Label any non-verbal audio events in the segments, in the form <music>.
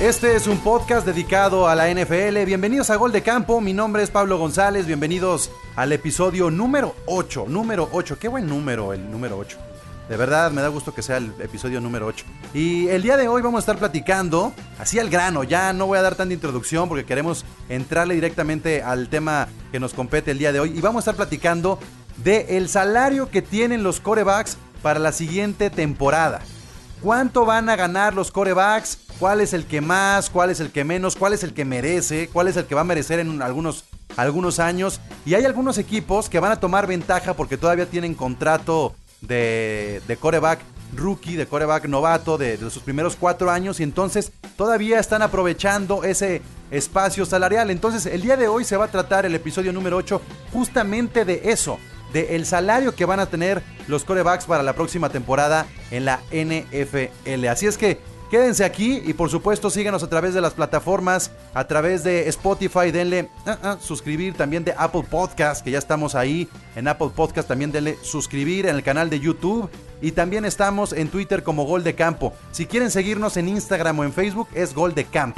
Este es un podcast dedicado a la NFL. Bienvenidos a Gol de Campo. Mi nombre es Pablo González. Bienvenidos al episodio número 8. Número 8. Qué buen número el número 8. De verdad, me da gusto que sea el episodio número 8. Y el día de hoy vamos a estar platicando, así al grano, ya no voy a dar tanta introducción porque queremos entrarle directamente al tema que nos compete el día de hoy. Y vamos a estar platicando de el salario que tienen los corebacks para la siguiente temporada. ¿Cuánto van a ganar los corebacks? ¿Cuál es el que más? ¿Cuál es el que menos? ¿Cuál es el que merece? ¿Cuál es el que va a merecer en algunos, algunos años? Y hay algunos equipos que van a tomar ventaja porque todavía tienen contrato de, de coreback rookie, de coreback novato de, de sus primeros cuatro años y entonces todavía están aprovechando ese espacio salarial. Entonces el día de hoy se va a tratar el episodio número 8 justamente de eso, de el salario que van a tener los corebacks para la próxima temporada en la NFL. Así es que quédense aquí y por supuesto síganos a través de las plataformas, a través de Spotify, denle ah, ah, suscribir, también de Apple Podcast, que ya estamos ahí en Apple Podcast, también denle suscribir en el canal de YouTube y también estamos en Twitter como Gol de Campo. Si quieren seguirnos en Instagram o en Facebook es Gol de Camp.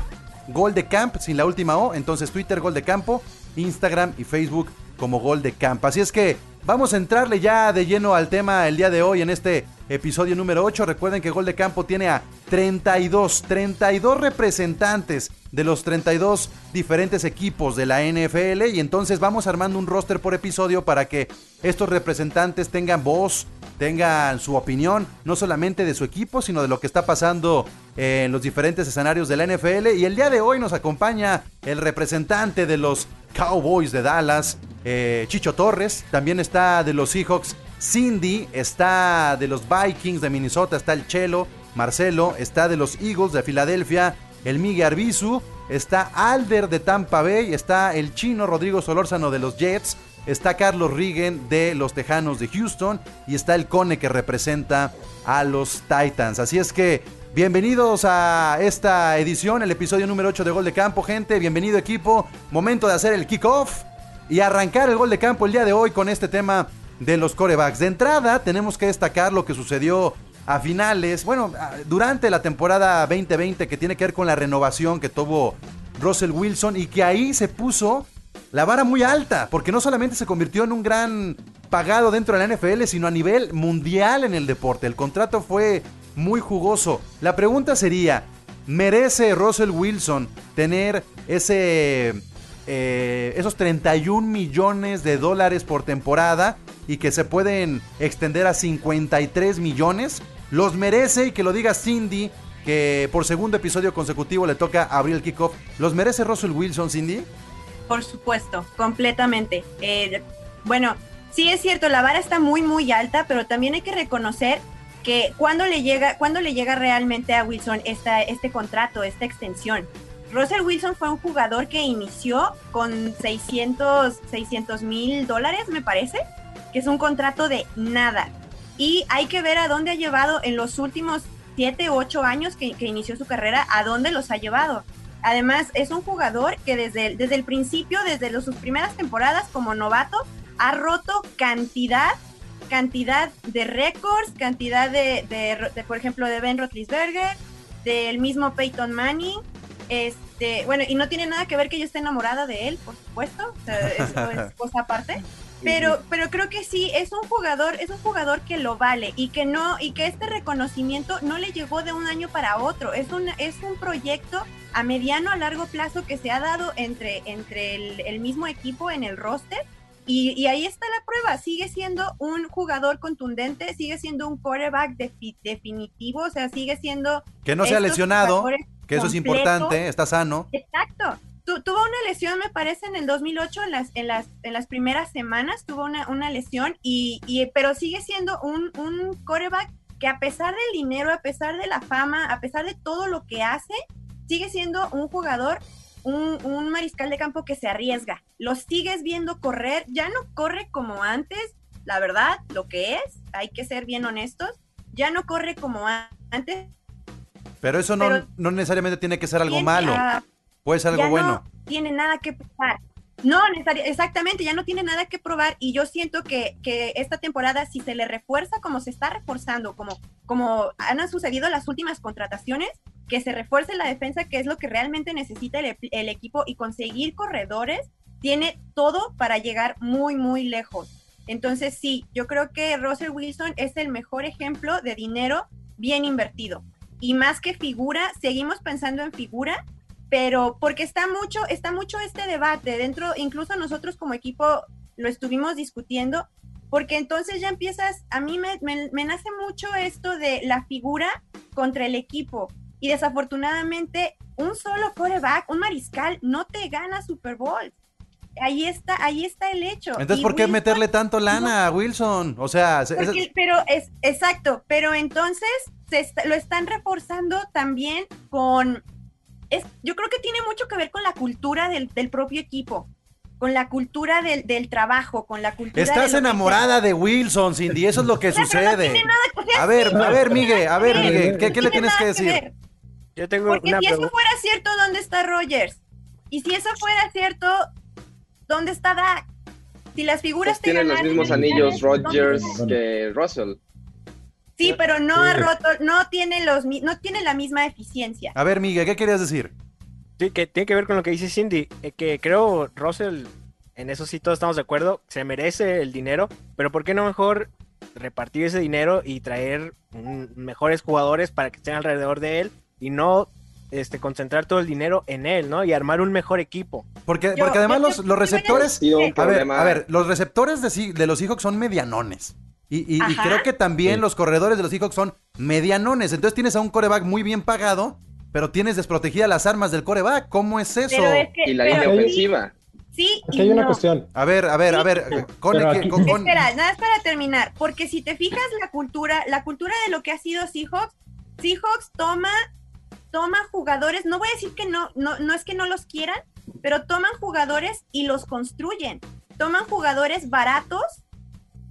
Gol de Camp sin la última O, entonces Twitter Gol de Campo, Instagram y Facebook como Gol de Camp. Así es que vamos a entrarle ya de lleno al tema el día de hoy en este episodio número 8. Recuerden que Gol de Campo tiene a 32, 32 representantes de los 32 diferentes equipos de la NFL y entonces vamos armando un roster por episodio para que estos representantes tengan voz, tengan su opinión, no solamente de su equipo, sino de lo que está pasando en los diferentes escenarios de la NFL. Y el día de hoy nos acompaña el representante de los Cowboys de Dallas, eh, Chicho Torres, también está de los Seahawks, Cindy, está de los Vikings de Minnesota, está el Chelo, Marcelo, está de los Eagles de Filadelfia, el Miguel Arbizu, está Alder de Tampa Bay, está el chino Rodrigo Solórzano de los Jets, está Carlos Rigen de los Tejanos de Houston. Y está el Cone que representa a los Titans. Así es que bienvenidos a esta edición, el episodio número 8 de Gol de Campo, gente. Bienvenido equipo. Momento de hacer el kickoff y arrancar el Gol de Campo el día de hoy con este tema de los corebacks. De entrada, tenemos que destacar lo que sucedió a finales, bueno, durante la temporada 2020 que tiene que ver con la renovación que tuvo Russell Wilson y que ahí se puso la vara muy alta, porque no solamente se convirtió en un gran pagado dentro de la NFL, sino a nivel mundial en el deporte. El contrato fue muy jugoso. La pregunta sería, ¿merece Russell Wilson tener ese eh, esos 31 millones de dólares por temporada y que se pueden extender a 53 millones. Los merece y que lo diga Cindy, que por segundo episodio consecutivo le toca abrir el kickoff. ¿Los merece Russell Wilson, Cindy? Por supuesto, completamente. Eh, bueno, sí es cierto, la vara está muy, muy alta, pero también hay que reconocer que cuando le llega, cuando le llega realmente a Wilson esta, este contrato, esta extensión. Russell Wilson fue un jugador que inició con 600 mil dólares, me parece, que es un contrato de nada. Y hay que ver a dónde ha llevado en los últimos 7 u 8 años que, inició su carrera, a dónde los ha llevado. Además, es un jugador que desde, desde el principio, desde los- sus primeras temporadas como novato, ha roto cantidad, cantidad de récords, cantidad de, de- de, por ejemplo, de Ben Roethlisberger, del mismo Peyton Manning. Este, bueno, y no tiene nada que ver que yo esté enamorada de él, por supuesto, o sea, eso es <laughs> cosa aparte. Pero, pero creo que sí, es un jugador, es un jugador que lo vale y que no, y que este reconocimiento no le llegó de un año para otro. Es un, es un proyecto a mediano a largo plazo que se ha dado entre, entre el, el mismo equipo en el roster. Y, y ahí está la prueba, sigue siendo un jugador contundente, sigue siendo un quarterback defi- definitivo, o sea, sigue siendo... Que no se ha lesionado, que eso es importante, está sano. Exacto. tuvo una lesión, me parece, en el 2008, en las, en las, en las primeras semanas, tuvo una, una lesión, y, y, pero sigue siendo un, un coreback que a pesar del dinero, a pesar de la fama, a pesar de todo lo que hace, sigue siendo un jugador, un, un mariscal de campo que se arriesga. Lo sigues viendo correr, ya no corre como antes, la verdad, lo que es, hay que ser bien honestos, ya no corre como antes. Pero eso no, no necesariamente tiene que ser algo malo. Puede ser algo bueno. No tiene nada que probar. No, exactamente, ya no tiene nada que probar y yo siento que, que, esta temporada si se le refuerza como se está reforzando, como, como han sucedido las últimas contrataciones, que se refuerce la defensa, que es lo que realmente necesita el, el equipo y conseguir corredores, tiene todo para llegar muy, muy lejos. Entonces sí, yo creo que Russell Wilson es el mejor ejemplo de dinero bien invertido. Y más que figura, seguimos pensando en figura, pero porque está mucho, está mucho este debate dentro, incluso nosotros como equipo lo estuvimos discutiendo, porque entonces ya empiezas, a mí me, me, nace mucho esto de la figura contra el equipo. Y desafortunadamente, un solo coreback, un mariscal, no te gana Super Bowl ahí está, ahí está el hecho. Entonces, ¿por qué meterle tanto lana a Wilson? O sea, pero es exacto, pero entonces se lo están reforzando también con es, yo creo que tiene mucho que ver con la cultura del, propio equipo con la cultura del, trabajo, con la cultura. Estás enamorada de Wilson, Cindy, eso es lo que sucede. a ver, a ver, Miguel, a ver, Miguel, ¿qué, le tienes que decir? Yo tengo Porque si eso fuera cierto, ¿dónde está Rogers? Y si eso fuera cierto, ¿dónde está Dak? Si las figuras pues tienen los mismos anillos Rodgers que Russell. Sí, pero no ha roto, no tiene los no tiene la misma eficiencia. A ver, Miguel, ¿qué querías decir? Sí, que tiene que ver con lo que dice Cindy, eh, que creo Russell, en eso sí todos estamos de acuerdo, se merece el dinero, pero ¿por qué no mejor repartir ese dinero y traer mejores jugadores para que estén alrededor de él y no este, concentrar todo el dinero en él, ¿no? Y armar un mejor equipo. Porque, porque además los, los receptores. A ver, a ver, los receptores de, de los Seahawks son medianones. Y, creo que también los corredores de los Seahawks son medianones. Entonces tienes a un coreback muy bien pagado, pero tienes desprotegidas las armas del coreback. ¿Cómo es eso? y la línea ofensiva. Sí, Aquí hay una cuestión. A ver, a ver, a ver. Con, Espera, nada más para terminar. Porque si te fijas la cultura, la cultura de lo que ha sido Seahawks, Seahawks toma toma jugadores, no voy a decir que no, no, no es que no los quieran, pero toman jugadores y los construyen. Toman jugadores baratos,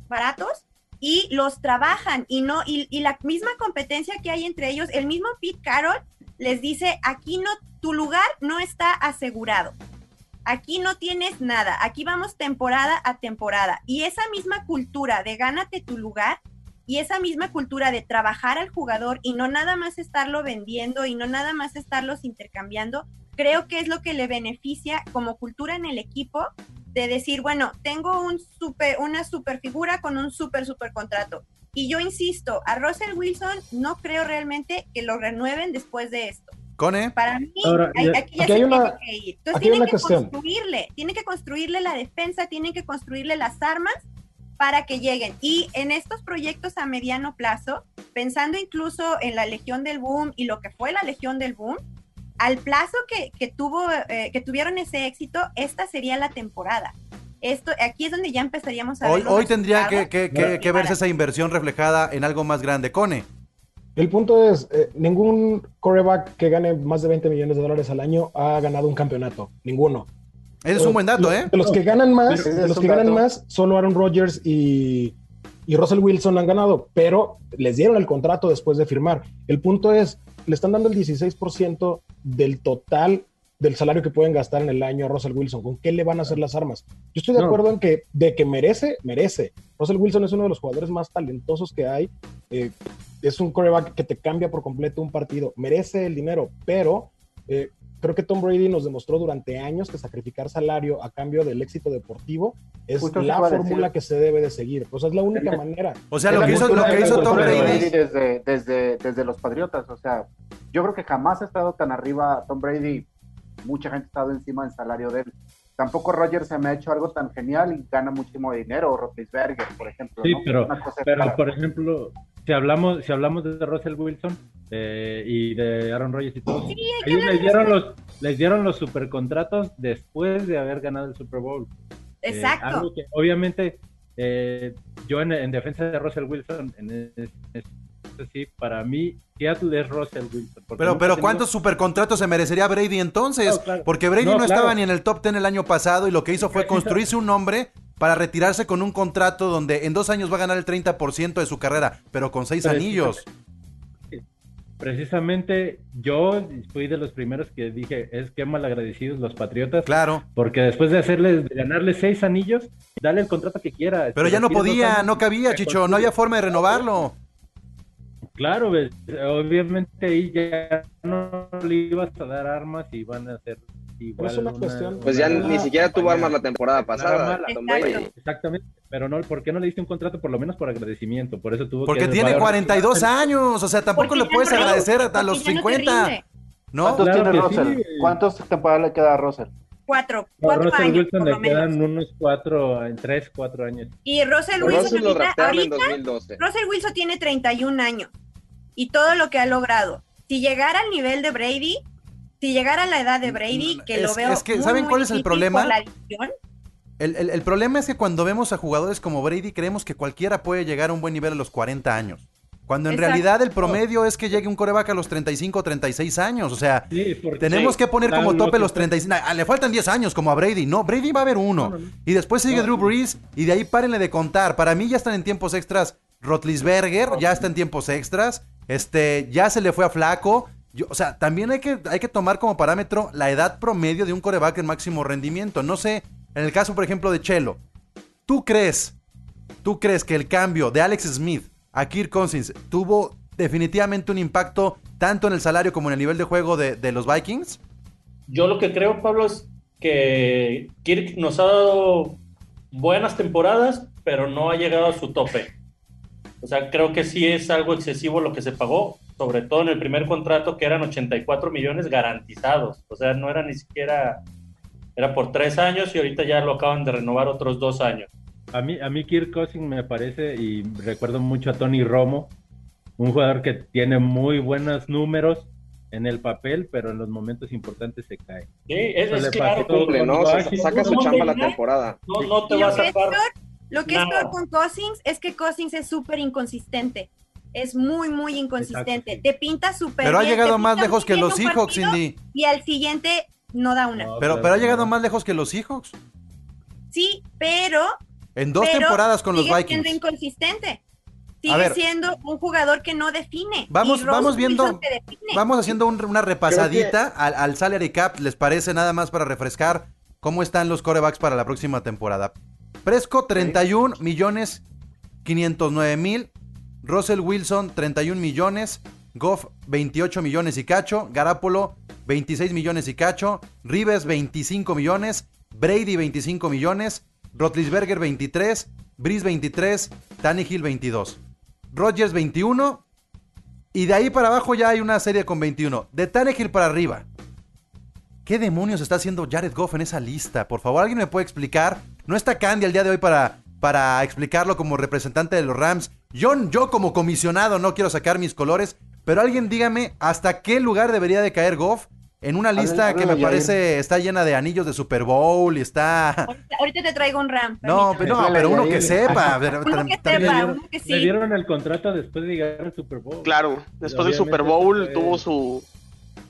baratos, y los trabajan y no, y, la misma competencia que hay entre ellos, el mismo Pete Carroll les dice, aquí no, tu lugar no está asegurado. Aquí no tienes nada, aquí vamos temporada a temporada. Y esa misma cultura de gánate tu lugar y esa misma cultura de trabajar al jugador y no nada más estarlo vendiendo y no nada más estarlos intercambiando, creo que es lo que le beneficia como cultura en el equipo de decir, bueno, tengo un super, una super figura con un super, super contrato. Y yo insisto, a Russell Wilson no creo realmente que lo renueven después de esto. Cone. Para mí, aquí ya se tiene que ir. Entonces tienen que construirle, tienen que construirle la defensa, tienen que construirle las armas para que lleguen. Y en estos proyectos a mediano plazo, pensando incluso en la Legión del Boom y lo que fue la Legión del Boom, al plazo que, que tuvo, eh, que tuvieron ese éxito, esta sería la temporada. Esto, aquí es donde ya empezaríamos a hoy, Hoy tendría que, que, verse esa inversión reflejada en algo más grande. Cone. El punto es, eh, ningún coreback que gane más de 20 millones de dólares al año ha ganado un campeonato. Ninguno. Ese es un buen dato, ¿eh? De los que ganan más, de los que ganan más, solo Aaron Rodgers y, y Russell Wilson han ganado, pero les dieron el contrato después de firmar. El punto es, le están dando el 16% del total del salario que pueden gastar en el año a Russell Wilson. ¿Con qué le van a hacer las armas? Yo estoy de acuerdo en que de que merece, merece. Russell Wilson es uno de los jugadores más talentosos que hay. Eh, es un coreback que te cambia por completo un partido. Merece el dinero, pero eh, creo que Tom Brady nos demostró durante años que sacrificar salario a cambio del éxito deportivo es la fórmula que se debe de seguir. O sea, es la única manera. O sea, lo que, hizo, lo que hizo, Tom Brady. Desde, desde, desde los Patriotas. O sea, yo creo que jamás ha estado tan arriba Tom Brady. Mucha gente ha estado encima del salario de él. Tampoco Roger se me ha hecho algo tan genial y gana muchísimo dinero, o Roethlisberger, por ejemplo. Sí, pero, pero por ejemplo, si hablamos, si hablamos de Russell Wilson, eh, y de Aaron Rodgers y todo. Ellos les dieron, los, les dieron los supercontratos después de haber ganado el Super Bowl. Eh, Exacto. obviamente, eh, yo en, defensa de Russell Wilson, en, sí, para mí, Seattle es Russell Wilson. Pero, pero ¿cuántos supercontratos se merecería Brady entonces? Porque Brady no, estaba ni en el top 10 el año pasado y lo que hizo fue construirse un nombre para retirarse con un contrato donde en dos años va a ganar el 30% de su carrera, pero con seis anillos. Precisamente yo fui de los primeros que dije, es que mal agradecidos los Patriotas. Claro. Porque después de hacerles, de ganarles seis anillos, dale el contrato que quiera. Pero ya no podía, no cabía, Chicho, no había forma de renovarlo. Claro, obviamente ahí ya no le ibas a dar armas y van a hacer pues ya ni siquiera tuvo armas la temporada pasada. Exactamente. Pero no, ¿por qué no le diste un contrato por lo menos por agradecimiento? Por eso tuvo Porque tiene 42 años, o sea, tampoco le puedes agradecer hasta los 50. No, ¿Cuántos tiene Russell? ¿Cuántas temporadas le queda a Russell? Cuatro. cuatro Russell años, Wilson le quedan unos cuatro, en tres, cuatro años. Y Russell Wilson ahorita, Russell Wilson tiene 31 años y todo lo que ha logrado. Si llegara al nivel de Brady, si llegara a la edad de Brady, que lo veo. Es que, ¿saben cuál es el problema? el, problema es que cuando vemos a jugadores como Brady, creemos que cualquiera puede llegar a un buen nivel a los 40 años. Cuando en realidad el promedio es que llegue un coreback a los 35 o 36 años. O sea, tenemos que poner como tope los 35. Ah, le faltan 10 años como a Brady. No, Brady va a haber uno. Y después sigue Drew Brees y de ahí párenle de contar. Para mí ya están en tiempos extras. Rotlisberger ya está en tiempos extras. Este, ya se le fue a Flaco o sea, también hay que, hay que tomar como parámetro la edad promedio de un coreback en máximo rendimiento. No sé, en el caso, por ejemplo, de Chelo, ¿tú crees, tú crees que el cambio de Alex Smith a Kirk Cousins tuvo definitivamente un impacto tanto en el salario como en el nivel de juego de, de los Vikings? Yo lo que creo, Pablo, es que Kirk nos ha dado buenas temporadas, pero no ha llegado a su tope. O sea, creo que sí es algo excesivo lo que se pagó sobre todo en el primer contrato que eran 84 millones garantizados, o sea, no era ni siquiera, era por tres años y ahorita ya lo acaban de renovar otros dos años. A mí, a mí Kirk Cousins me parece, y recuerdo mucho a Tony Romo, un jugador que tiene muy buenos números en el papel, pero en los momentos importantes se cae. Sí, es, claro. ¿no? Saca su chamba la temporada. No, no te vas a Lo que es peor con Cousins es que Cousins es súper inconsistente es muy, muy inconsistente. Te pinta súper Pero ha llegado más lejos que los Seahawks, Cindy. Y al siguiente no da una. pero, pero ha llegado más lejos que los Seahawks. Sí, pero. En dos temporadas con los Vikings. Sigue siendo inconsistente. Sigue siendo un jugador que no define. Vamos, vamos viendo. Vamos haciendo una repasadita al, al salary cap. ¿Les parece nada más para refrescar cómo están los corebacks para la próxima temporada? Fresco, 31 millones 509 mil. Russell Wilson, 31 millones. Goff, 28 millones y cacho. Garapolo, 26 millones y cacho. Rives, 25 millones. Brady, 25 millones. Rotlisberger, 23. Brice, 23. Tannehill, 22. Rodgers, 21. Y de ahí para abajo ya hay una serie con 21. De Tannehill para arriba. ¿Qué demonios está haciendo Jared Goff en esa lista? Por favor, ¿alguien me puede explicar? No está Candy al día de hoy para, para explicarlo como representante de los Rams. Yo, yo como comisionado no quiero sacar mis colores, pero alguien dígame hasta qué lugar debería de caer Goff en una lista que me parece está llena de anillos de Super Bowl y está... Ahorita, te traigo un RAM. No, pero, no, pero uno que <laughs> sepa. uno que sepa, uno que sí. Le dieron el contrato después de llegar al Super Bowl. Claro, después del Super Bowl tuvo su,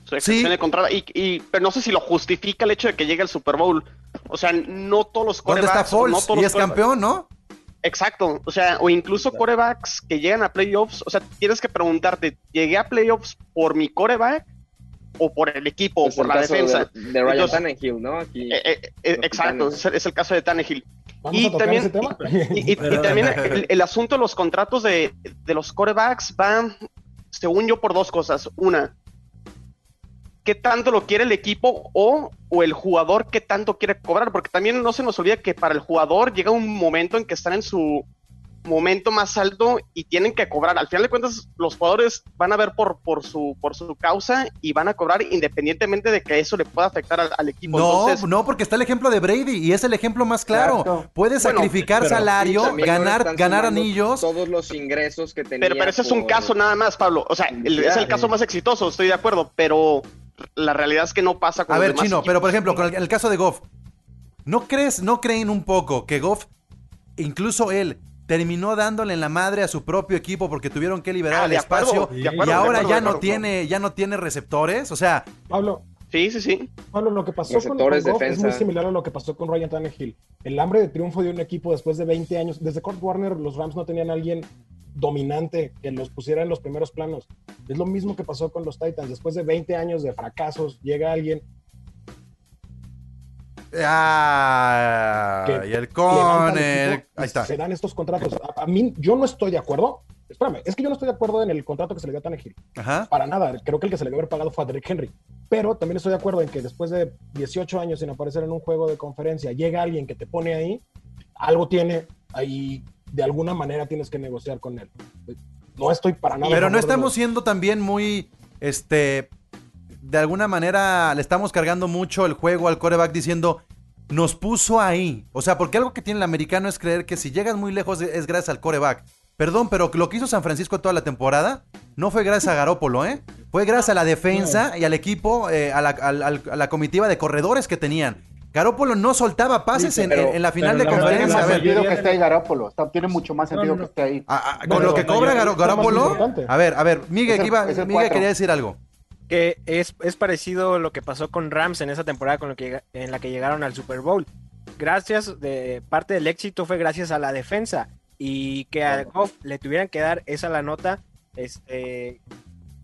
su extensión de contrato. Y, y, pero no sé si lo justifica el hecho de que llegue al Super Bowl. O sea, no todos los ¿Dónde está Foles? y es campeón, ¿no? Exacto, o sea, o incluso corebacks que llegan a playoffs, o sea, tienes que preguntarte, ¿llegué a playoffs por mi coreback o por el equipo o por la defensa? De, Ryan Tannehill, ¿no? Aquí, eh, eh, eh, exacto, es, el caso de Tannehill. Y también, y, también, el, asunto de los contratos de, de los corebacks va, según yo, por dos cosas. Una, qué tanto lo quiere el equipo o, o, el jugador qué tanto quiere cobrar, porque también no se nos olvida que para el jugador llega un momento en que están en su momento más alto y tienen que cobrar. Al final de cuentas, los jugadores van a ver por, por, su, por su causa y van a cobrar independientemente de que eso le pueda afectar al, equipo. No, no, porque está el ejemplo de Brady y es el ejemplo más claro. Puede sacrificar salario, ganar, ganar anillos. Todos los ingresos que tenía. Pero, pero ese es un caso nada más, Pablo. O sea, es el caso más exitoso, estoy de acuerdo, pero la realidad es que no pasa con A ver, Chino, pero por ejemplo, con el, caso de Goff, ¿no crees, no creen un poco que Goff, incluso él, terminó dándole en la madre a su propio equipo porque tuvieron que liberar ah, el espacio y ahora ya no tiene ya no tiene receptores, o sea, Pablo, Sí, sí, sí. Pablo, lo que pasó con, Goff es muy similar a lo que pasó con Ryan Tannehill. El hambre de triunfo de un equipo después de 20 años. Desde Kurt Warner, los Rams no tenían a alguien dominante que los pusiera en los primeros planos. Es lo mismo que pasó con los Titans. Después de 20 años de fracasos, llega alguien. Ah, y el con Ahí está. Se dan estos contratos. A, mí, yo no estoy de acuerdo. Espérame, es que yo no estoy de acuerdo en el contrato que se le dio a Tannehill. Ajá. Para nada. Creo que el que se le debe haber pagado fue a Derek Henry. Pero también estoy de acuerdo en que después de 18 años sin aparecer en un juego de conferencia, llega alguien que te pone ahí, algo tiene ahí de alguna manera tienes que negociar con él. No estoy para nada. Pero no estamos siendo también muy, este, de alguna manera le estamos cargando mucho el juego al coreback diciendo, nos puso ahí. O sea, porque algo que tiene el americano es creer que si llegas muy lejos es gracias al coreback. Perdón, pero lo que hizo San Francisco toda la temporada no fue gracias a Garópolo, ¿eh? Fue gracias a la defensa y al equipo, eh, a, la, a la comitiva de corredores que tenían. Garópolo no soltaba pases en, la final de conferencia. Tiene más sentido que esté ahí Garópolo. tiene mucho más sentido que esté ahí. Ah, ah, con lo que cobra Garópolo. A ver, a ver, Miguel, quería decir algo. Que es, es parecido lo que pasó con Rams en esa temporada con lo que, en la que llegaron al Super Bowl. Gracias, de parte del éxito fue gracias a la defensa. Y que a Goff le tuvieran que dar esa la nota, este,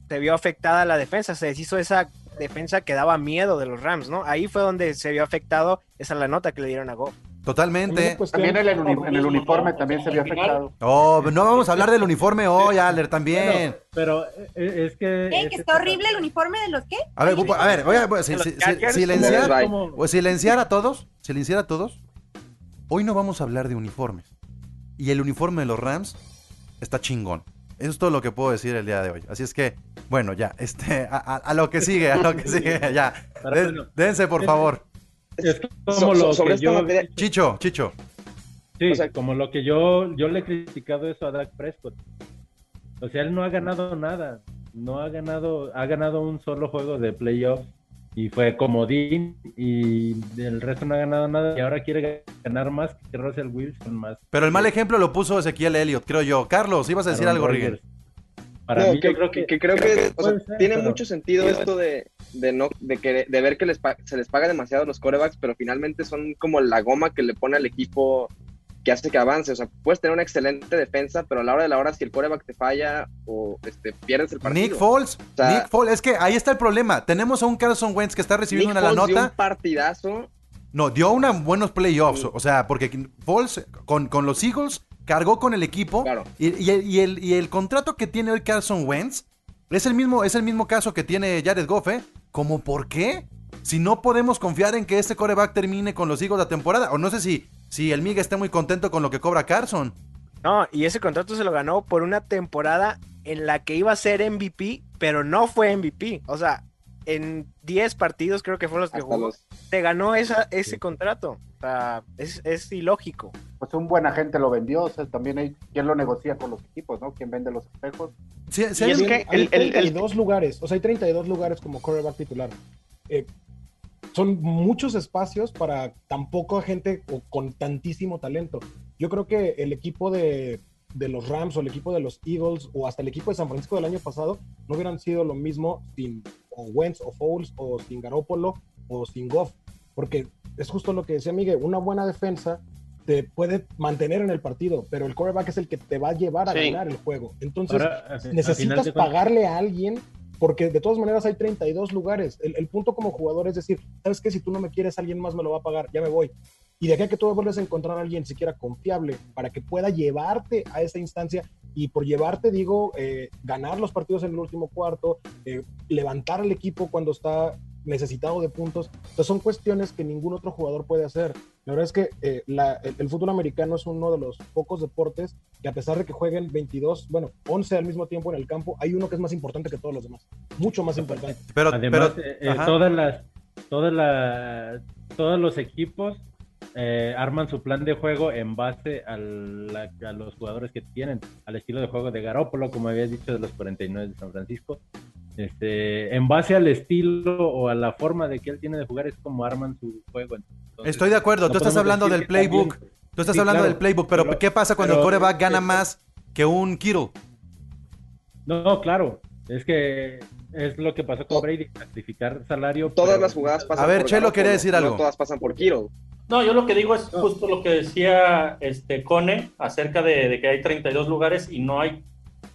se vio afectada la defensa. Se deshizo esa defensa que daba miedo de los Rams, ¿no? Ahí fue donde se vio afectado, esa es la nota que le dieron a Goff. Totalmente. También en el, uniforme también se vio afectado. Oh, no vamos a hablar del uniforme hoy, Aller, también. pero eh, es que... ¿Qué? ¿Que está horrible el uniforme de los qué? A ver, a ver, voy a, silenciar, pues, silenciar a todos, silenciar a todos. Hoy no vamos a hablar de uniformes. Y el uniforme de los Rams está chingón. Eso es todo lo que puedo decir el día de hoy. Así es que, bueno, ya, este, a, lo que sigue, a lo que sigue, <laughs> ya. dense, por favor. Es como lo que yo... Chicho, Chicho. Sí, como lo que yo, yo le he criticado eso a Dak Prescott. O sea, él no ha ganado nada. No ha ganado, ha ganado un solo juego de playoffs y fue comodín y el resto no ha ganado nada y ahora quiere ganar más que Russell Wilson más. Pero el mal ejemplo lo puso Ezequiel Elliott, creo yo. Carlos, ibas a decir algo, Rigel. Para mí, creo que, creo que, tiene mucho sentido esto de, de no de que de ver que les se les paga demasiado a los corebacks, pero finalmente son como la goma que le pone al equipo que hace que avance. O sea, puedes tener una excelente defensa, pero a la hora de la hora, si el coreback te falla o este, pierdes el partido. Nick Foles, Nick Foles, es que ahí está el problema. Tenemos a un Carson Wentz que está recibiendo una la nota. Dio un partidazo. No, dio unos buenos playoffs. O sea, porque Foles con, con los Eagles cargó con el equipo. Claro. Y, el, y el contrato que tiene hoy Carson Wentz es el mismo, es el mismo caso que tiene Jared Goff, ¿eh? ¿Cómo por qué? Si no podemos confiar en que este coreback termine con los Eagles la temporada. O no sé si Sí, el Miguel está muy contento con lo que cobra Carson. No, y ese contrato se lo ganó por una temporada en la que iba a ser MVP, pero no fue MVP. O sea, en 10 partidos creo que fueron los que jugó. Te ganó esa, ese contrato. O sea, es, ilógico. Pues un buen agente lo vendió. O sea, también hay quien lo negocia con los equipos, ¿no? ¿Quién vende los espejos? Sí, sí hay, que hay 32 lugares. O sea, hay 32 lugares como quarterback titular. Eh, son muchos espacios para tan poca gente o con tantísimo talento. Yo creo que el equipo de, los Rams o el equipo de los Eagles o hasta el equipo de San Francisco del año pasado no hubieran sido lo mismo sin o Wentz o Foles o sin Garoppolo o sin Goff, porque es justo lo que decía Miguel, una buena defensa te puede mantener en el partido, pero el quarterback es el que te va a llevar a ganar el juego. Entonces, necesitas pagarle a alguien porque de todas maneras hay 32 lugares. El, punto como jugador es decir, sabes que si tú no me quieres, alguien más me lo va a pagar, ya me voy. Y de aquí a que tú vuelves a encontrar a alguien siquiera confiable para que pueda llevarte a esa instancia, y por llevarte digo, eh, ganar los partidos en el último cuarto, eh, levantar al equipo cuando está necesitado de puntos. Entonces son cuestiones que ningún otro jugador puede hacer. La verdad es que eh, el, fútbol americano es uno de los pocos deportes que a pesar de que jueguen 22, bueno, 11 al mismo tiempo en el campo, hay uno que es más importante que todos los demás. Mucho más importante. Pero, Además, eh, eh, todas las, todas las, todos los equipos eh, arman su plan de juego en base a, los jugadores que tienen, al estilo de juego de Garópolo, como habías dicho, de los 49 de San Francisco. Este, en base al estilo o a la forma de que él tiene de jugar es como arman su juego. Estoy de acuerdo, tú estás hablando del playbook. Tú estás hablando del playbook, pero, ¿qué pasa cuando el coreback gana más que un Kittle? No, claro, es que es lo que pasó con Brady, sacrificar salario. Todas las jugadas pasan A ver, Chelo quería decir algo. todas pasan por Kittle. No, yo lo que digo es justo lo que decía este Cone acerca de, que hay 32 lugares y no hay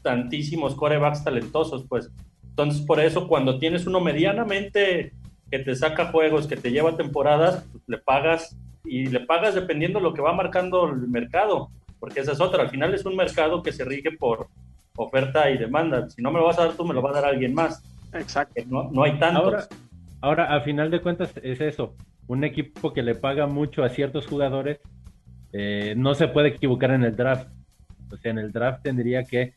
tantísimos corebacks talentosos, pues. Entonces, por eso, cuando tienes uno medianamente que te saca juegos, que te lleva temporadas, pues, le pagas y le pagas dependiendo de lo que va marcando el mercado, porque esa es otra. Al final es un mercado que se rige por oferta y demanda. Si no me lo vas a dar tú, me lo va a dar alguien más. Exacto. No, no hay tantos. Ahora, ahora, a final de cuentas, es eso un equipo que le paga mucho a ciertos jugadores eh, no se puede equivocar en el draft. O sea, en el draft tendría que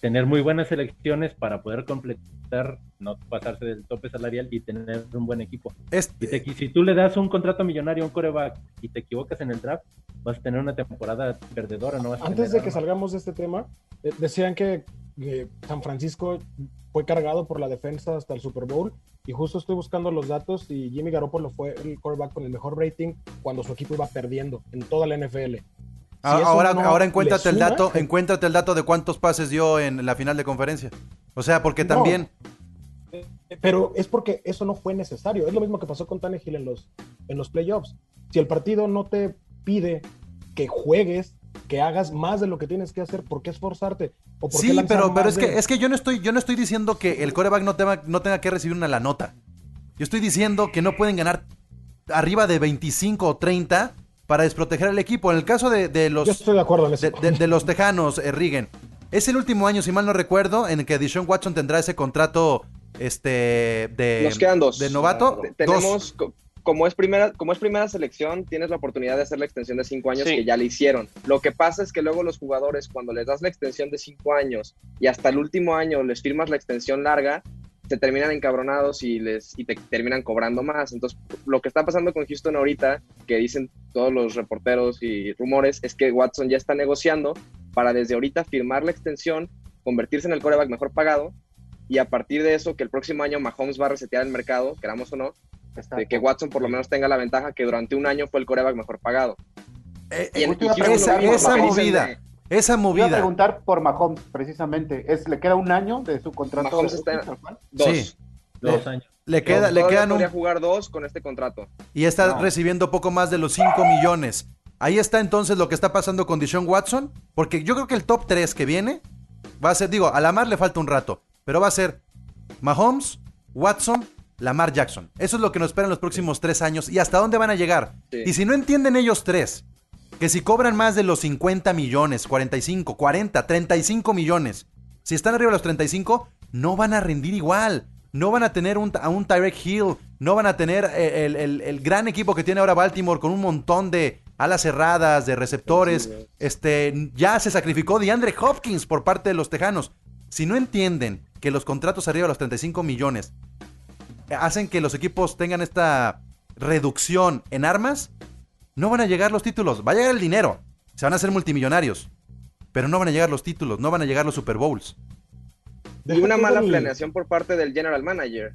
tener muy buenas selecciones para poder completar, no pasarse del tope salarial y tener un buen equipo. si tú le das un contrato millonario a un coreback y te equivocas en el draft, vas a tener una temporada perdedora. No Antes de que salgamos de este tema, eh, decían que San Francisco fue cargado por la defensa hasta el Super Bowl y justo estoy buscando los datos y Jimmy Garoppolo fue el quarterback con el mejor rating cuando su equipo iba perdiendo en toda la NFL. Ah, ahora, ahora encuéntrate el dato, encuéntrate el dato de cuántos pases dio en la final de conferencia. O sea, porque también. Eh, pero es porque eso no fue necesario. Es lo mismo que pasó con Tannehill en los, en los playoffs. Si el partido no te pide que juegues, que hagas más de lo que tienes que hacer, ¿por qué esforzarte? ¿O sí, pero, pero es, que, es que yo no estoy, yo no estoy diciendo que el coreback no tenga, no tenga que recibir una la nota. Yo estoy diciendo que no pueden ganar arriba de 25 o 30 para desproteger al equipo. En el caso de, los. Yo estoy de acuerdo en eso. De, los tejanos, eh, Rigen. Es el último año, si mal no recuerdo, en el que Dishon Watson tendrá ese contrato este de, Nos quedan dos. de novato. Tenemos, como es primera, como es primera selección, tienes la oportunidad de hacer la extensión de cinco años que ya le hicieron. Lo que pasa es que luego los jugadores, cuando les das la extensión de cinco años y hasta el último año les firmas la extensión larga, se terminan encabronados y les y te terminan cobrando más. Entonces, lo que está pasando con Houston ahorita, que dicen todos los reporteros y rumores, es que Watson ya está negociando para desde ahorita firmar la extensión, convertirse en el coreback mejor pagado y a partir de eso, que el próximo año Mahomes va a resetear el mercado, queramos o no, de que Watson por lo menos tenga la ventaja que durante un año fue el coreback mejor pagado. Eh, esa, movida. esa movida. Voy a preguntar por Mahomes, precisamente. ¿Es, ¿Le queda un año de su contrato? Mahomes está dos. Sí. Dos años. Le, queda, le quedan un... jugar dos con este contrato. Y está recibiendo poco más de los 5 millones. Ahí está entonces lo que está pasando con Dishon Watson. Porque yo creo que el top 3 que viene va a ser, digo, a la mar le falta un rato. Pero va a ser Mahomes, Watson Lamar Jackson. Eso es lo que nos espera en los próximos tres años y hasta dónde van a llegar. Y si no entienden ellos tres, que si cobran más de los 50 millones, 45, 40, 35 millones, si están arriba de los 35, no van a rendir igual. No van a tener un, a un Tyrek Hill, no van a tener eh, el, gran equipo que tiene ahora Baltimore con un montón de alas cerradas, de receptores. Este, ya se sacrificó DeAndre Hopkins por parte de los Tejanos. Si no entienden que los contratos arriba de los 35 millones hacen que los equipos tengan esta reducción en armas, no van a llegar los títulos. Va a llegar el dinero. Se van a hacer multimillonarios. Pero no van a llegar los títulos, no van a llegar los Super Bowls. Y una mala planeación por parte del general manager.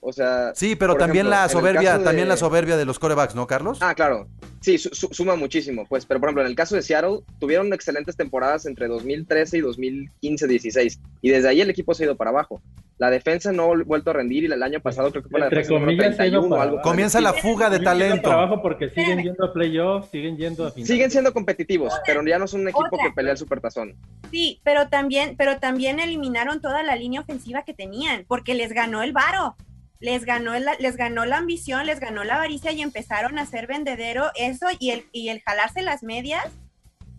O sea. Sí, pero también la soberbia, también la soberbia de los corebacks, ¿no, Carlos? Ah, claro. Sí, suma muchísimo. Pues, pero por ejemplo, en el caso de Seattle, tuvieron excelentes temporadas entre 2013 y 2015-16. Y desde ahí el equipo se ha ido para abajo. La defensa no ha vuelto a rendir y el año pasado creo que fue la defensa comillas, 31 algo. Comienza la fuga de talento. Trabajo porque siguen yendo a playoffs, siguen yendo a Siguen siendo competitivos, pero ya no son un equipo que pelea el supertazón. Sí, pero también, pero también eliminaron toda la línea ofensiva que tenían, porque les ganó el varo. Les ganó, les ganó la ambición, les ganó la avaricia y empezaron a hacer vendedero eso y el, y el jalarse las medias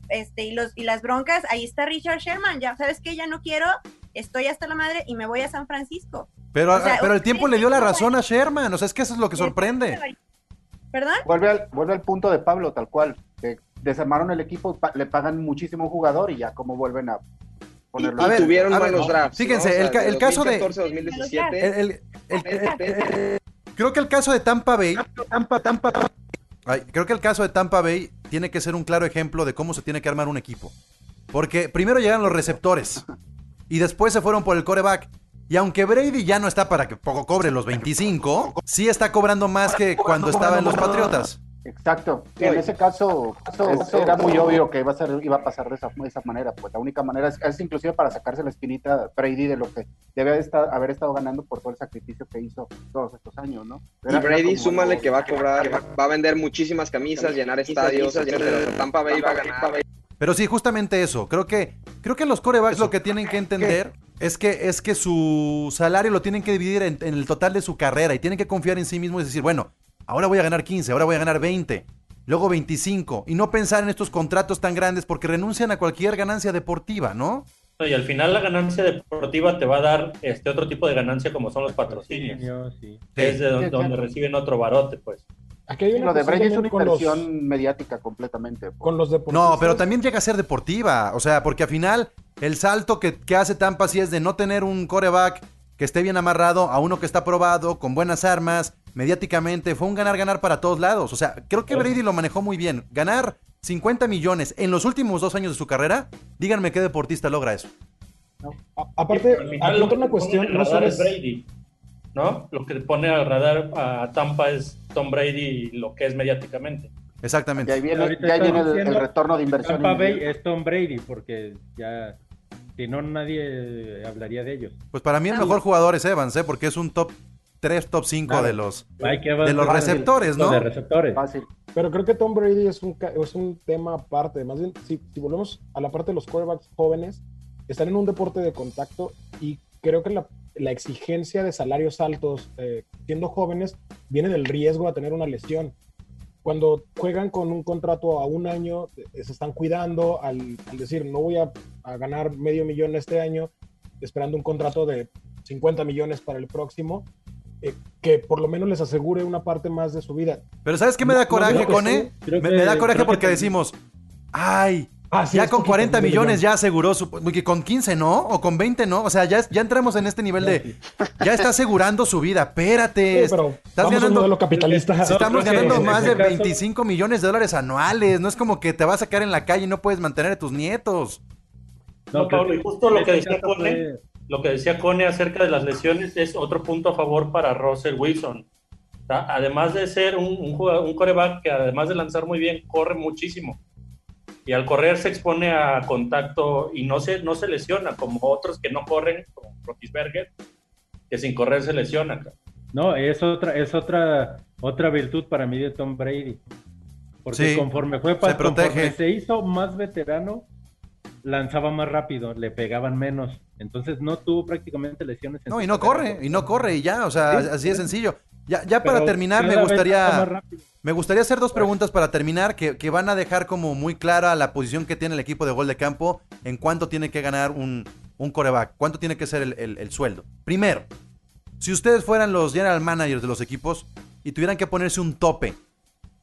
este, y, los, y las broncas, ahí está Richard Sherman, ya sabes que ya no quiero, estoy hasta la madre y me voy a San Francisco. Pero, pero el tiempo le dio la razón a Sherman, o sea, es que eso es lo que sorprende. ¿Perdón? Vuelve al, vuelve al punto de Pablo, tal cual. desarmaron el equipo, le pagan muchísimo jugador y ya como vuelven a ponerlo. A ver, tuvieron buenos drafts. Fíjense, el, caso de... 2017, creo que el caso de Tampa Bay... Tampa, Tampa, creo que el caso de Tampa Bay tiene que ser un claro ejemplo de cómo se tiene que armar un equipo. Porque primero llegan los receptores y después se fueron por el coreback. Y aunque Brady ya no está para que poco cobre los 25, sí está cobrando más que cuando estaba en los Patriotas. Exacto. en ese caso, era muy obvio que iba a, ser, iba a pasar de esa, manera. Pues la única manera es, inclusive para sacarse la espinita Brady de lo que debe estar, haber estado ganando por todo el sacrificio que hizo todos estos años, ¿no? y Brady, súmale que va a cobrar, va, a vender muchísimas camisas, llenar estadios, Tampa Bay va a ganar. Pero sí, justamente eso. Creo que, creo que los corebacks lo que tienen que entender es que, es que su salario lo tienen que dividir en, en, el total de su carrera y tienen que confiar en sí mismos y decir, bueno, ahora voy a ganar 15, ahora voy a ganar 20, luego 25, y no pensar en estos contratos tan grandes porque renuncian a cualquier ganancia deportiva, ¿no? Y al final la ganancia deportiva te va a dar este otro tipo de ganancia como son los patrocinios. Sí, Es de donde, reciben otro barote, pues. Aquí hay una lo de Brady es una inversión mediática completamente. Pues. Con los No, pero también llega a ser deportiva. O sea, porque al final el salto que, que hace Tampa sí es de no tener un coreback que esté bien amarrado a uno que está probado, con buenas armas, mediáticamente. Fue un ganar-ganar para todos lados. O sea, creo que Brady lo manejó muy bien. Ganar 50 millones en los últimos dos años de su carrera, díganme qué deportista logra eso. aparte, una cuestión, no solo es Brady, ¿no? Lo que pone al radar a Tampa es Tom Brady y lo que es mediáticamente. Exactamente. Y ahí viene, el, retorno de inversión. Tampa Bay es Tom Brady, porque ya si no nadie hablaría de ellos. Pues para mí el mejor jugador es Evans, ¿eh? porque es un top 3, top 5 de los, de los receptores, ¿no? De receptores. Pero creo que Tom Brady es un, es un tema aparte. Más bien, si, volvemos a la parte de los quarterbacks jóvenes, están en un deporte de contacto y creo que la, la exigencia de salarios altos, eh, siendo jóvenes, viene del riesgo a tener una lesión cuando juegan con un contrato a un año, eh, se están cuidando al, decir, no voy a, ganar medio millón este año, esperando un contrato de 50 millones para el próximo, eh, que por lo menos les asegure una parte más de su vida. Pero ¿sabes qué me da coraje, Cone? Me, me, da coraje porque decimos, ay, Ah, ya con 40 millones ya aseguró su. Con 15 no, o con 20 no. O sea, ya, ya entramos en este nivel de. Ya está asegurando su vida. Espérate. pero estás ganando. capitalista. <laughs> estamos ganando más de 25 millones de dólares anuales. No es como que te vas a sacar en la calle y no puedes mantener a tus nietos. No, Pablo, y justo lo que decía Cone, lo que decía Cone acerca de las lesiones es otro punto a favor para Russell Wilson. Además de ser un, un, un coreback que además de lanzar muy bien, corre muchísimo y al correr se expone a contacto y no se, no se lesiona como otros que no corren, como Rotisberger, que sin correr se lesiona. No, es otra, es otra, otra virtud para mí de Tom Brady. Porque conforme fue para, se, se hizo más veterano, lanzaba más rápido, le pegaban menos. Entonces no tuvo prácticamente lesiones. no, y no corre, y no corre, y ya, o sea, así de sencillo. Ya, ya para terminar, me gustaría, me gustaría hacer dos preguntas para terminar que, van a dejar como muy clara la posición que tiene el equipo de gol de campo en cuánto tiene que ganar un, un coreback, cuánto tiene que ser el, sueldo. Primero, si ustedes fueran los general managers de los equipos y tuvieran que ponerse un tope,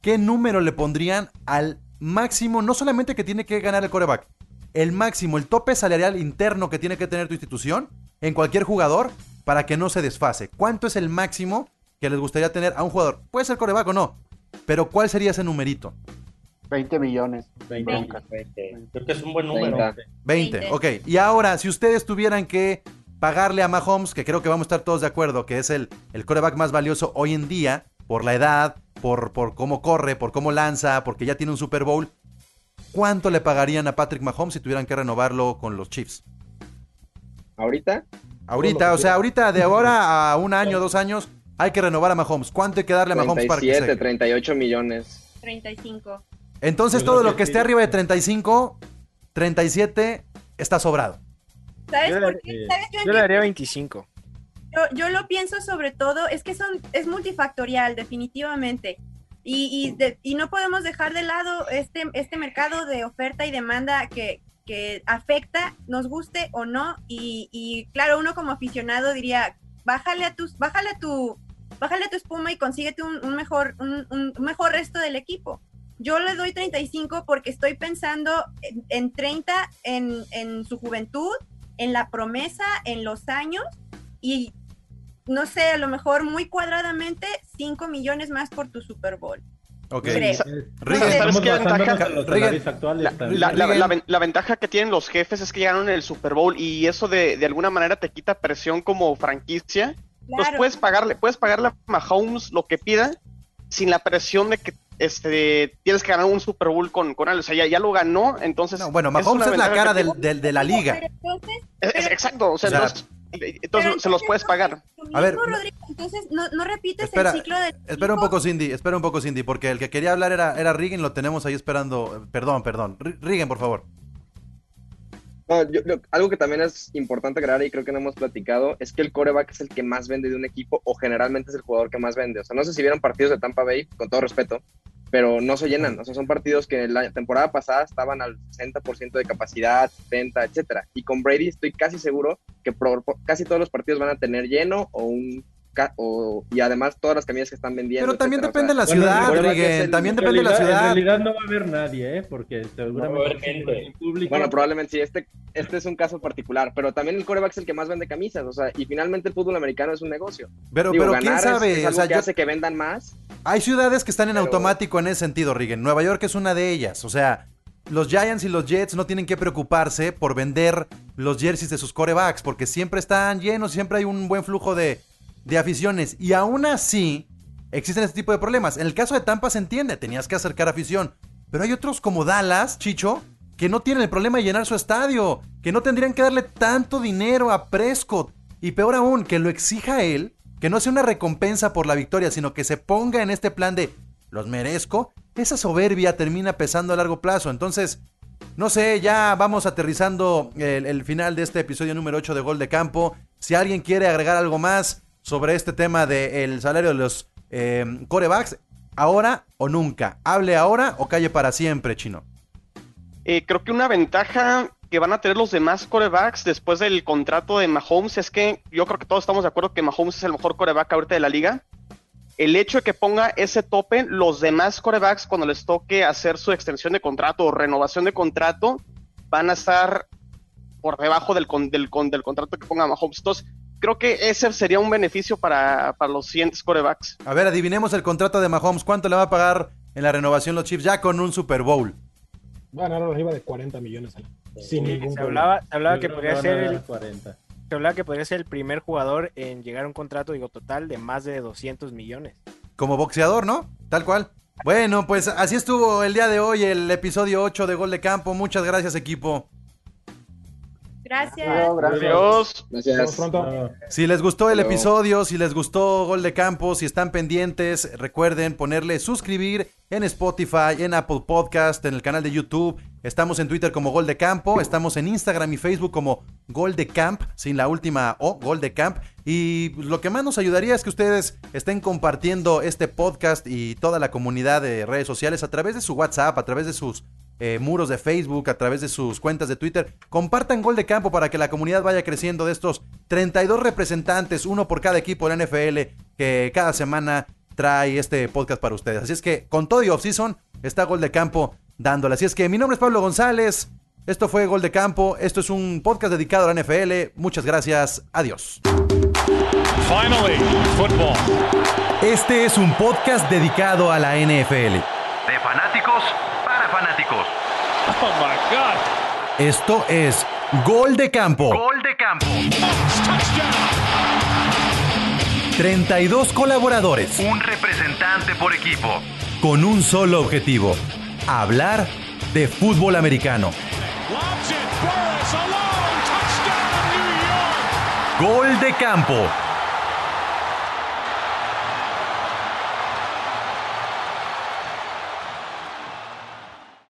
¿qué número le pondrían al máximo, no solamente que tiene que ganar el coreback, el máximo, el tope salarial interno que tiene que tener tu institución en cualquier jugador para que no se desfase? ¿Cuánto es el máximo que les gustaría tener a un jugador? Puede ser coreback o no, pero ¿cuál sería ese numerito? 20 millones. 20. Creo que es un buen número. 20. ok. Y ahora, si ustedes tuvieran que pagarle a Mahomes, que creo que vamos a estar todos de acuerdo, que es el, el coreback más valioso hoy en día, por la edad, por, por cómo corre, por cómo lanza, porque ya tiene un Super Bowl, ¿cuánto le pagarían a Patrick Mahomes si tuvieran que renovarlo con los Chiefs? ¿Ahorita? Ahorita, o sea, ahorita de ahora a un <laughs> año, dos años, hay que renovar a Mahomes. ¿Cuánto hay que darle a Mahomes para que se... 38 millones. 35. Entonces todo lo que esté arriba de 35, 37 está sobrado. ¿Sabes por qué? yo, le daría 25. Yo, lo pienso sobre todo, es que son, es multifactorial, definitivamente. Y, y, no podemos dejar de lado este, este mercado de oferta y demanda que, que afecta, nos guste o no. Y, claro, uno como aficionado diría, bájale a tus, bájale a tu, bájale tu espuma y consíguete un, mejor, un, mejor resto del equipo. yo le doy 35 porque estoy pensando en, 30 en, en su juventud, en la promesa, en los años y no sé, a lo mejor muy cuadradamente 5 millones más por tu Super Bowl. Ok. ¿Sabes qué ventaja? La, ventaja que tienen los jefes es que llegaron en el Super Bowl y eso de, de alguna manera te quita presión como franquicia. Pues puedes pagarle, puedes pagarle a Mahomes lo que pida sin la presión de que este, tienes que ganar un Super Bowl con, con él. O sea, ya, lo ganó, entonces. bueno, Mahomes es, la cara del, de la liga. exacto, o sea, entonces, se los puedes pagar. A ver, entonces no, repites el ciclo de. Espera un poco, Cindy, espera un poco, Cindy, porque el que quería hablar era, era Rigen, lo tenemos ahí esperando. Perdón, perdón. Rigen, por favor. algo que también es importante agregar y creo que no hemos platicado es que el coreback es el que más vende de un equipo o generalmente es el jugador que más vende. O sea, no sé si vieron partidos de Tampa Bay, con todo respeto, pero no se llenan. O sea, son partidos que la temporada pasada estaban al 60% de capacidad, 70, etcétera. Y con Brady estoy casi seguro que casi todos los partidos van a tener lleno o un y además todas las camisas que están vendiendo. Pero también depende de la ciudad, también depende de la ciudad. En realidad no va a haber nadie, ¿eh? Porque seguramente Bueno, probablemente sí, este, este es un caso particular, pero también el coreback es el que más vende camisas, o sea, y finalmente el fútbol americano es un negocio. Pero, pero quién sabe, o sea, ya sé que vendan más. Hay ciudades que están en automático en ese sentido, Rigen. Nueva York es una de ellas, o sea, los Giants y los Jets no tienen que preocuparse por vender los jerseys de sus corebacks, porque siempre están llenos, siempre hay un buen flujo de, de aficiones. Y aún así, existen este tipo de problemas. En el caso de Tampa se entiende, tenías que acercar afición. Pero hay otros como Dallas, Chicho, que no tienen el problema de llenar su estadio, que no tendrían que darle tanto dinero a Prescott. Y peor aún, que lo exija él, que no sea una recompensa por la victoria, sino que se ponga en este plan de los merezco. Esa soberbia termina pesando a largo plazo. Entonces, no sé, ya vamos aterrizando el, el final de este episodio número 8 de Gol de Campo. Si alguien quiere agregar algo más, sobre este tema del salario de los eh, corebacks, ahora o nunca. Hable ahora o calle para siempre, chino. Eh, creo que una ventaja que van a tener los demás corebacks después del contrato de Mahomes es que yo creo que todos estamos de acuerdo que Mahomes es el mejor coreback ahorita de la liga. El hecho de que ponga ese tope, los demás corebacks cuando les toque hacer su extensión de contrato o renovación de contrato, van a estar por debajo del, del, del contrato que ponga Mahomes. Entonces, creo que ese sería un beneficio para, los siguientes corebacks. A ver, adivinemos el contrato de Mahomes. ¿Cuánto le va a pagar en la renovación los Chiefs ya con un Super Bowl? Va a ganar arriba de 40 millones. Sin ningún se hablaba, hablaba que podría ser el, se hablaba que podría ser el primer jugador en llegar a un contrato digo total de más de 200 millones. Como boxeador, ¿no? Tal cual. Bueno, pues así estuvo el día de hoy el episodio 8 de Gol de Campo. Muchas gracias, equipo. Gracias. gracias. Gracias. Pronto. Si les gustó el episodio, si les gustó Gol de Campo, si están pendientes, recuerden ponerle suscribir en Spotify, en Apple Podcast, en el canal de YouTube. Estamos en Twitter como Gol de Campo, estamos en Instagram y Facebook como Gol de Camp, sin la última O, Gol de Camp. Y lo que más nos ayudaría es que ustedes estén compartiendo este podcast y toda la comunidad de redes sociales a través de su WhatsApp, a través de sus eh, muros de Facebook, a través de sus cuentas de Twitter. Compartan gol de campo para que la comunidad vaya creciendo de estos 32 representantes, uno por cada equipo de la NFL, que cada semana trae este podcast para ustedes. Así es que con todo y off-season está gol de campo dándole. Así es que mi nombre es Pablo González. Esto fue Gol de Campo. Esto es un podcast dedicado a la NFL. Muchas gracias. Adiós. Finally, football. Este es un podcast dedicado a la NFL. De fanáticos fanáticos. Oh my God. Esto es Gol de Campo. Gol de Campo. 32 colaboradores. Un representante por equipo. Con un solo objetivo. Hablar de fútbol americano. Gol de Campo